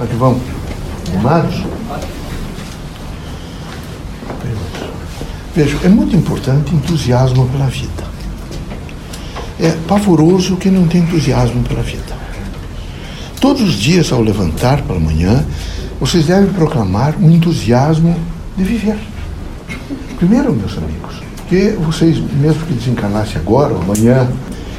Como é que vão? Animados? Veja, é muito importante entusiasmo pela vida. É pavoroso quem não tem entusiasmo pela vida. Todos os dias, ao levantar pela manhã, vocês devem proclamar um entusiasmo de viver. Primeiro, meus amigos, que vocês, mesmo que desencarnassem agora ou amanhã,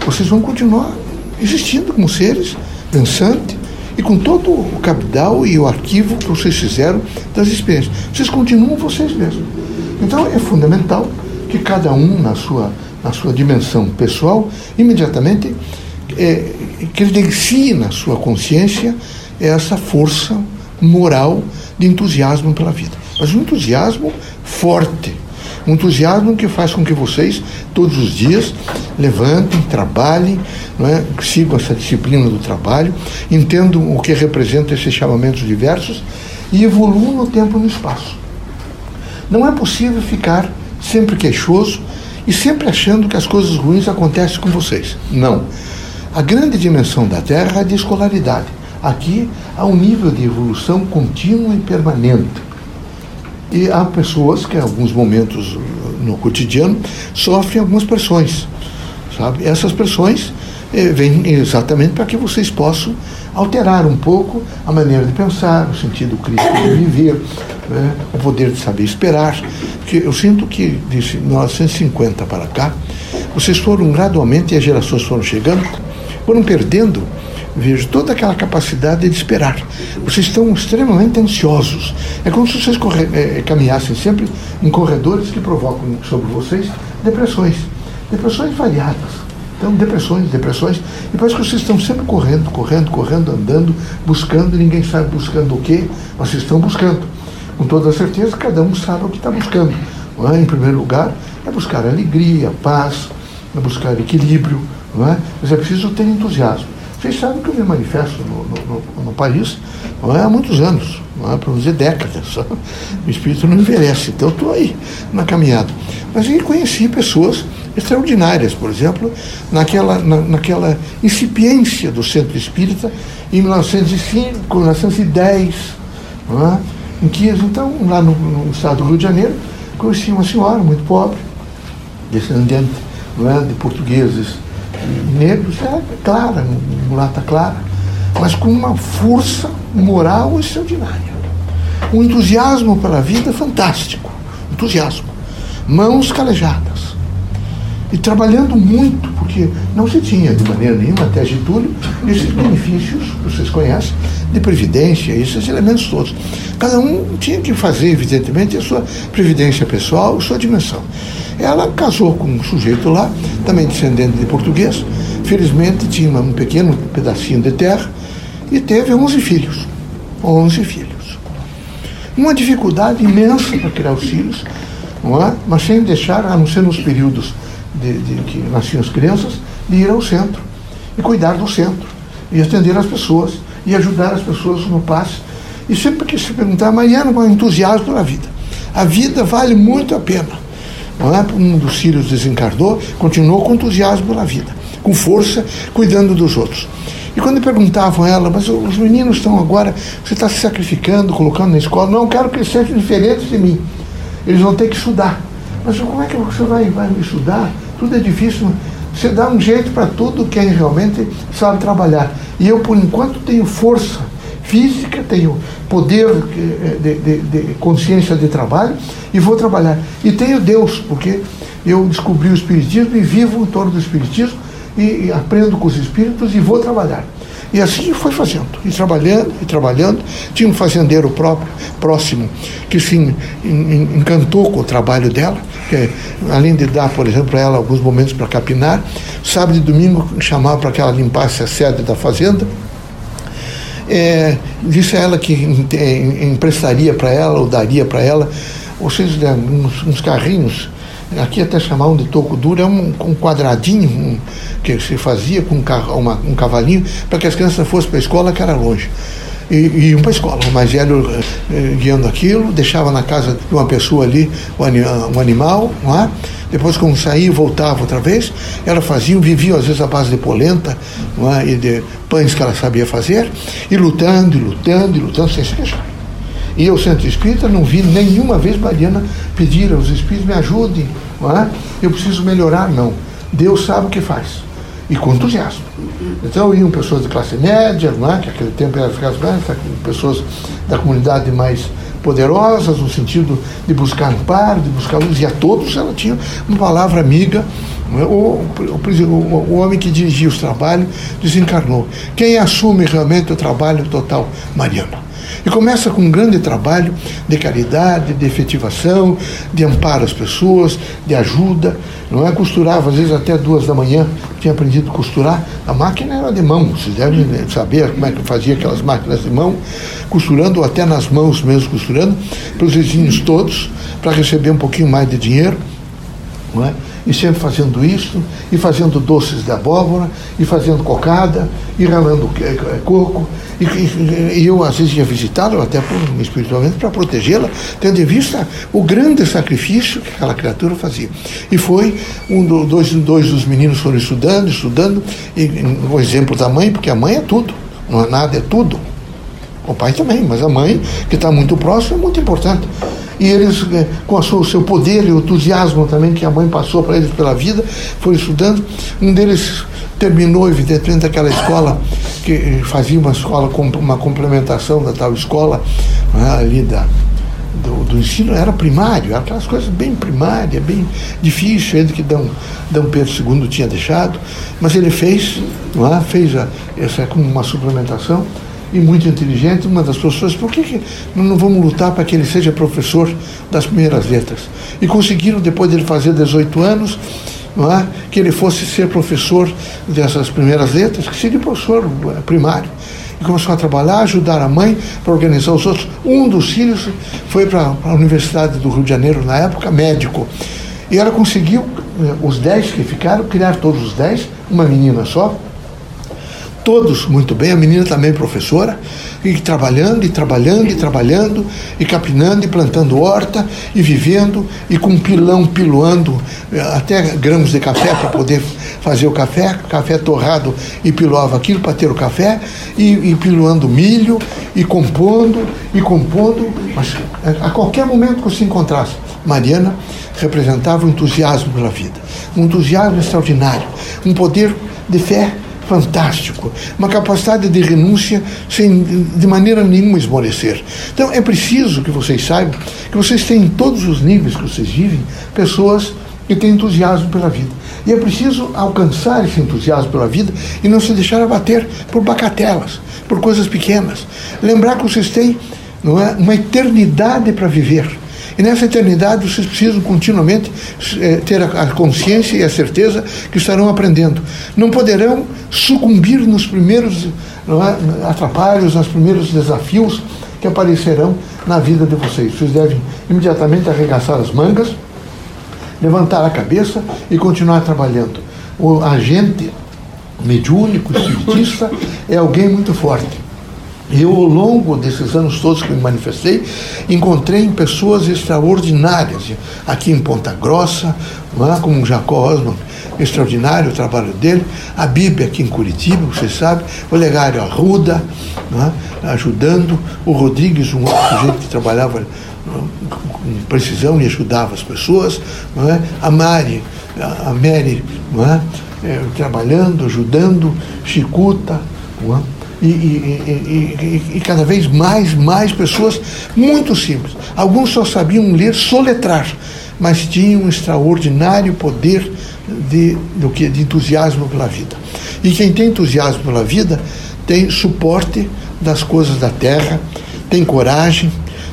vocês vão continuar existindo como seres pensantes e com todo o capital e o arquivo que vocês fizeram das experiências. Vocês continuam vocês mesmos. Então é fundamental que cada um, na sua, na sua dimensão pessoal, imediatamente é, credencie na sua consciência essa força moral de entusiasmo pela vida. Mas um entusiasmo forte, um entusiasmo que faz com que vocês, todos os dias, levantem, trabalhem, não é? sigam essa disciplina do trabalho, entendam o que representa esses chamamentos diversos e evoluam no tempo e no espaço. Não é possível ficar sempre queixoso e sempre achando que as coisas ruins acontecem com vocês. Não. A grande dimensão da Terra é a de escolaridade. Aqui há um nível de evolução contínua e permanente. E há pessoas que, em alguns momentos no cotidiano, sofrem algumas pressões. Sabe? Essas pressões eh, vêm exatamente para que vocês possam alterar um pouco a maneira de pensar, o sentido crítico de viver, né? o poder de saber esperar. Porque eu sinto que, de 1950 para cá, vocês foram gradualmente, e as gerações foram chegando, foram perdendo vejo toda aquela capacidade de esperar. Vocês estão extremamente ansiosos. É como se vocês corre, é, caminhassem sempre em corredores que provocam sobre vocês depressões. Depressões variadas. Então, depressões, depressões. E parece que vocês estão sempre correndo, correndo, correndo, andando, buscando, ninguém sabe buscando o quê, mas vocês estão buscando. Com toda certeza, cada um sabe o que está buscando. É? Em primeiro lugar, é buscar alegria, paz, é buscar equilíbrio, não é? mas é preciso ter entusiasmo. Vocês sabem que eu me manifesto no, no, no país não é, há muitos anos, não é, para dizer décadas. O espírito não envelhece, então estou aí na caminhada. Mas eu conheci pessoas extraordinárias, por exemplo, naquela, na, naquela incipiência do centro espírita em 1905, 1910, não é? em que, então, lá no, no estado do Rio de Janeiro, conheci uma senhora muito pobre, descendente não é, de portugueses negros, é clara, mulata clara, mas com uma força moral extraordinária. Um entusiasmo pela vida fantástico. Entusiasmo. Mãos calejadas. E trabalhando muito, porque não se tinha de maneira nenhuma, até Getúlio, esses benefícios, vocês conhecem, de previdência, esses elementos todos. Cada um tinha que fazer, evidentemente, a sua previdência pessoal, a sua dimensão. Ela casou com um sujeito lá, também descendente de português, felizmente tinha um pequeno pedacinho de terra e teve 11 filhos. 11 filhos. Uma dificuldade imensa para criar os filhos, não é? mas sem deixar, a não ser nos períodos de, de que nasciam as crianças, de ir ao centro e cuidar do centro e atender as pessoas e ajudar as pessoas no passe. E sempre que se perguntar, Mariana, com entusiasmo pela vida. A vida vale muito a pena. É? Um dos filhos desencarnou, continuou com entusiasmo pela vida, com força, cuidando dos outros. E quando perguntavam a ela, mas os meninos estão agora, você está se sacrificando, colocando na escola, não, quero que eles sejam diferentes de mim. Eles vão ter que estudar. Mas como é que você vai, vai estudar? Tudo é difícil. Você dá um jeito para tudo quem realmente sabe trabalhar. E eu, por enquanto, tenho força física, tenho poder eh, de, de, de, consciência de trabalho e vou trabalhar. E tenho Deus, porque eu descobri o Espiritismo e vivo em torno do Espiritismo e, e aprendo com os espíritos e vou trabalhar. E assim foi fazendo, e trabalhando, e trabalhando. Tinha um fazendeiro próprio, próximo, que se encantou com o trabalho dela, que além de dar, por exemplo, a ela alguns momentos para capinar, sábado e domingo chamava para que ela limpasse a sede da fazenda. É, disse a ela que emprestaria para ela, ou daria para ela, vocês uns, uns carrinhos aqui até chamavam de toco duro, é um, um quadradinho um, que se fazia com um, uma, um cavalinho para que as crianças fossem para a escola, que era longe. E, e iam para a escola. O mais velho eh, guiando aquilo, deixava na casa de uma pessoa ali um, um animal, não é? Depois, quando saía e voltava outra vez, ela fazia, vivia às vezes à base de polenta é? e de pães que ela sabia fazer, e lutando, e lutando, e lutando sem se queixar. E eu, centro espírita, não vi nenhuma vez Mariana pedir aos espíritos, me ajudem, não é? eu preciso melhorar, não. Deus sabe o que faz. E com entusiasmo. Então iam pessoas de classe média, não é? que naquele tempo era classe média, pessoas da comunidade mais poderosas, no sentido de buscar amparo, de buscar luz, e a todos ela tinha uma palavra amiga. É? O, o, o, o homem que dirigia os trabalhos desencarnou. Quem assume realmente o trabalho total? Mariana. E começa com um grande trabalho de caridade, de efetivação, de amparo às pessoas, de ajuda. Não é? Costurava, às vezes, até duas da manhã, tinha aprendido a costurar. A máquina era de mão, vocês devem saber como é que fazia aquelas máquinas de mão, costurando, até nas mãos mesmo costurando, para os vizinhos todos, para receber um pouquinho mais de dinheiro. Não é? E sempre fazendo isso, e fazendo doces de abóbora, e fazendo cocada, e ralando coco. E, e, e eu, às vezes, ia visitá-la, até espiritualmente, para protegê-la, tendo em vista o grande sacrifício que aquela criatura fazia. E foi, um do, dois, dois dos meninos foram estudando, estudando, e o exemplo da mãe, porque a mãe é tudo, não é nada, é tudo. O pai também, mas a mãe, que está muito próxima, é muito importante e eles, eh, com o seu poder e o entusiasmo também que a mãe passou para eles pela vida, foram estudando. Um deles terminou, evidentemente, aquela escola que eh, fazia uma escola, uma complementação da tal escola né, ali da, do, do, ensino era primário, aquelas coisas bem primárias, bem difíceis, ainda que Dom, Dom Pedro II tinha deixado, mas ele fez, não é? fez a, essa como uma suplementação e muito inteligente, uma das pessoas, por que, que não vamos lutar para que ele seja professor das primeiras letras? E conseguiram, depois de ele fazer 18 anos, é, que ele fosse ser professor dessas primeiras letras, que seria professor primário. E começou a trabalhar, ajudar a mãe para organizar os outros. Um dos filhos foi para a Universidade do Rio de Janeiro, na época, médico. E ela conseguiu, eh, os 10 que ficaram, criar todos os 10, uma menina só, todos muito bem, a menina também professora, e trabalhando, e trabalhando, e trabalhando, e capinando, e plantando horta, e vivendo, e com pilão piloando eh, até grãos de café para poder fazer o café, café torrado, e piloava aquilo para ter o café, e, e piloando milho, e compondo, e compondo, mas eh, a qualquer momento que se encontrasse, Mariana representava um entusiasmo pela vida, um entusiasmo extraordinário, um poder de fé fantástico, uma capacidade de renúncia sem de maneira nenhuma esmorecer. Então é preciso que vocês saibam que vocês têm em todos os níveis que vocês vivem pessoas que têm entusiasmo pela vida. E é preciso alcançar esse entusiasmo pela vida e não se deixar abater por bacatelas, por coisas pequenas. Lembrar que vocês têm não é, uma eternidade para viver. E nessa eternidade vocês precisam continuamente é, ter a, a consciência e a certeza que estarão aprendendo. Não poderão sucumbir nos primeiros é, atrapalhos, nos primeiros desafios que aparecerão na vida de vocês. Vocês devem imediatamente arregaçar as mangas, levantar a cabeça e continuar trabalhando. O agente mediúnico, espiritista, é alguém muito forte eu, ao longo desses anos todos que me manifestei, encontrei pessoas extraordinárias. Aqui em Ponta Grossa, é? como Jacó Osman, extraordinário o trabalho dele. A Bíblia aqui em Curitiba, você sabe. O Legário Arruda, é? ajudando. O Rodrigues, um outro sujeito que trabalhava com precisão e ajudava as pessoas. É? A Mari, a Mary, é, trabalhando, ajudando. Chicuta. Não é? E, e, e, e, cada vez mais, mais pessoas muito simples. Alguns só sabiam ler, soletrar, mas tinham um extraordinário poder de, do que, de entusiasmo pela vida. E quem tem entusiasmo pela vida tem suporte das coisas da terra, tem coragem,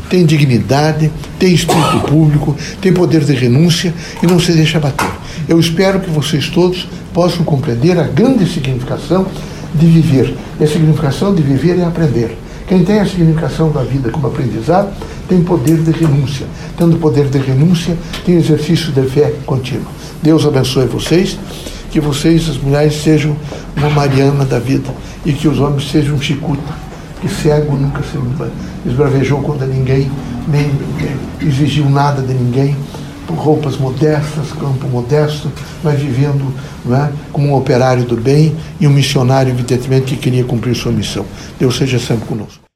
tem dignidade, tem espírito público, tem poder de renúncia e não se deixa bater. Eu espero que vocês todos possam compreender a grande significação de viver. E a significação de viver é aprender. Quem tem a significação da vida como aprendizado tem poder de renúncia. Tendo poder de renúncia, tem exercício de fé contínua. Deus abençoe vocês, que vocês, as mulheres, sejam uma Mariana da vida e que os homens sejam um chicuta. Que cego nunca se esbravejou contra ninguém, nem exigiu nada de ninguém, roupas modestas, campo modesto, mas vivendo é, como um operário do bem e um missionário, evidentemente, que queria cumprir sua missão. Deus seja sempre conosco.